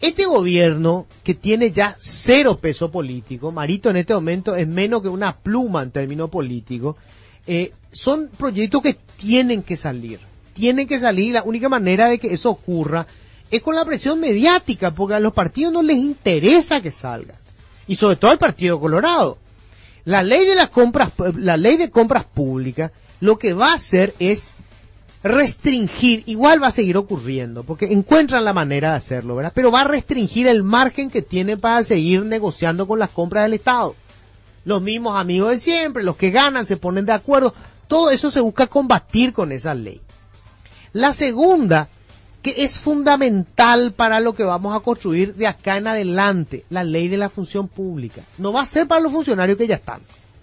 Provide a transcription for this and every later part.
Este gobierno que tiene ya cero peso político, Marito en este momento es menos que una pluma en términos políticos, eh, son proyectos que tienen que salir. Tienen que salir. La única manera de que eso ocurra es con la presión mediática, porque a los partidos no les interesa que salga. Y sobre todo al Partido Colorado. La ley de las compras, la ley de compras públicas, lo que va a hacer es restringir, igual va a seguir ocurriendo, porque encuentran la manera de hacerlo, ¿verdad? Pero va a restringir el margen que tiene para seguir negociando con las compras del Estado. Los mismos amigos de siempre, los que ganan se ponen de acuerdo, todo eso se busca combatir con esa ley. La segunda, que es fundamental para lo que vamos a construir de acá en adelante, la ley de la función pública. No va a ser para los funcionarios que ya están,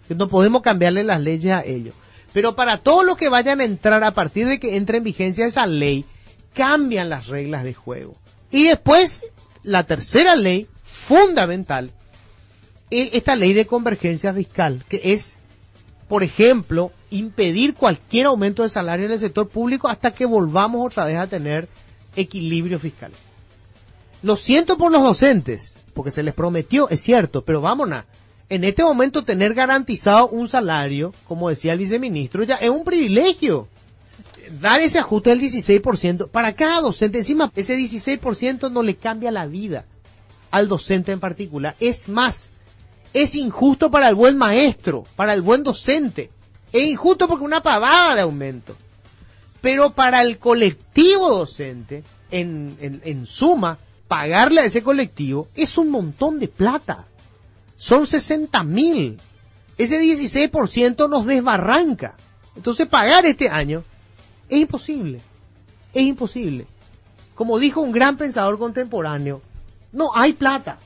no podemos cambiarle las leyes a ellos pero para todos los que vayan a entrar a partir de que entre en vigencia esa ley, cambian las reglas de juego. Y después, la tercera ley fundamental, es esta ley de convergencia fiscal, que es, por ejemplo, impedir cualquier aumento de salario en el sector público hasta que volvamos otra vez a tener equilibrio fiscal. Lo siento por los docentes, porque se les prometió, es cierto, pero vámonos en este momento tener garantizado un salario, como decía el viceministro, ya es un privilegio. Dar ese ajuste del 16% para cada docente, encima ese 16% no le cambia la vida al docente en particular. Es más, es injusto para el buen maestro, para el buen docente. Es injusto porque una pavada de aumento. Pero para el colectivo docente, en, en, en suma, pagarle a ese colectivo es un montón de plata son 60 mil. Ese 16% nos desbarranca. Entonces pagar este año es imposible. Es imposible. Como dijo un gran pensador contemporáneo, no hay plata.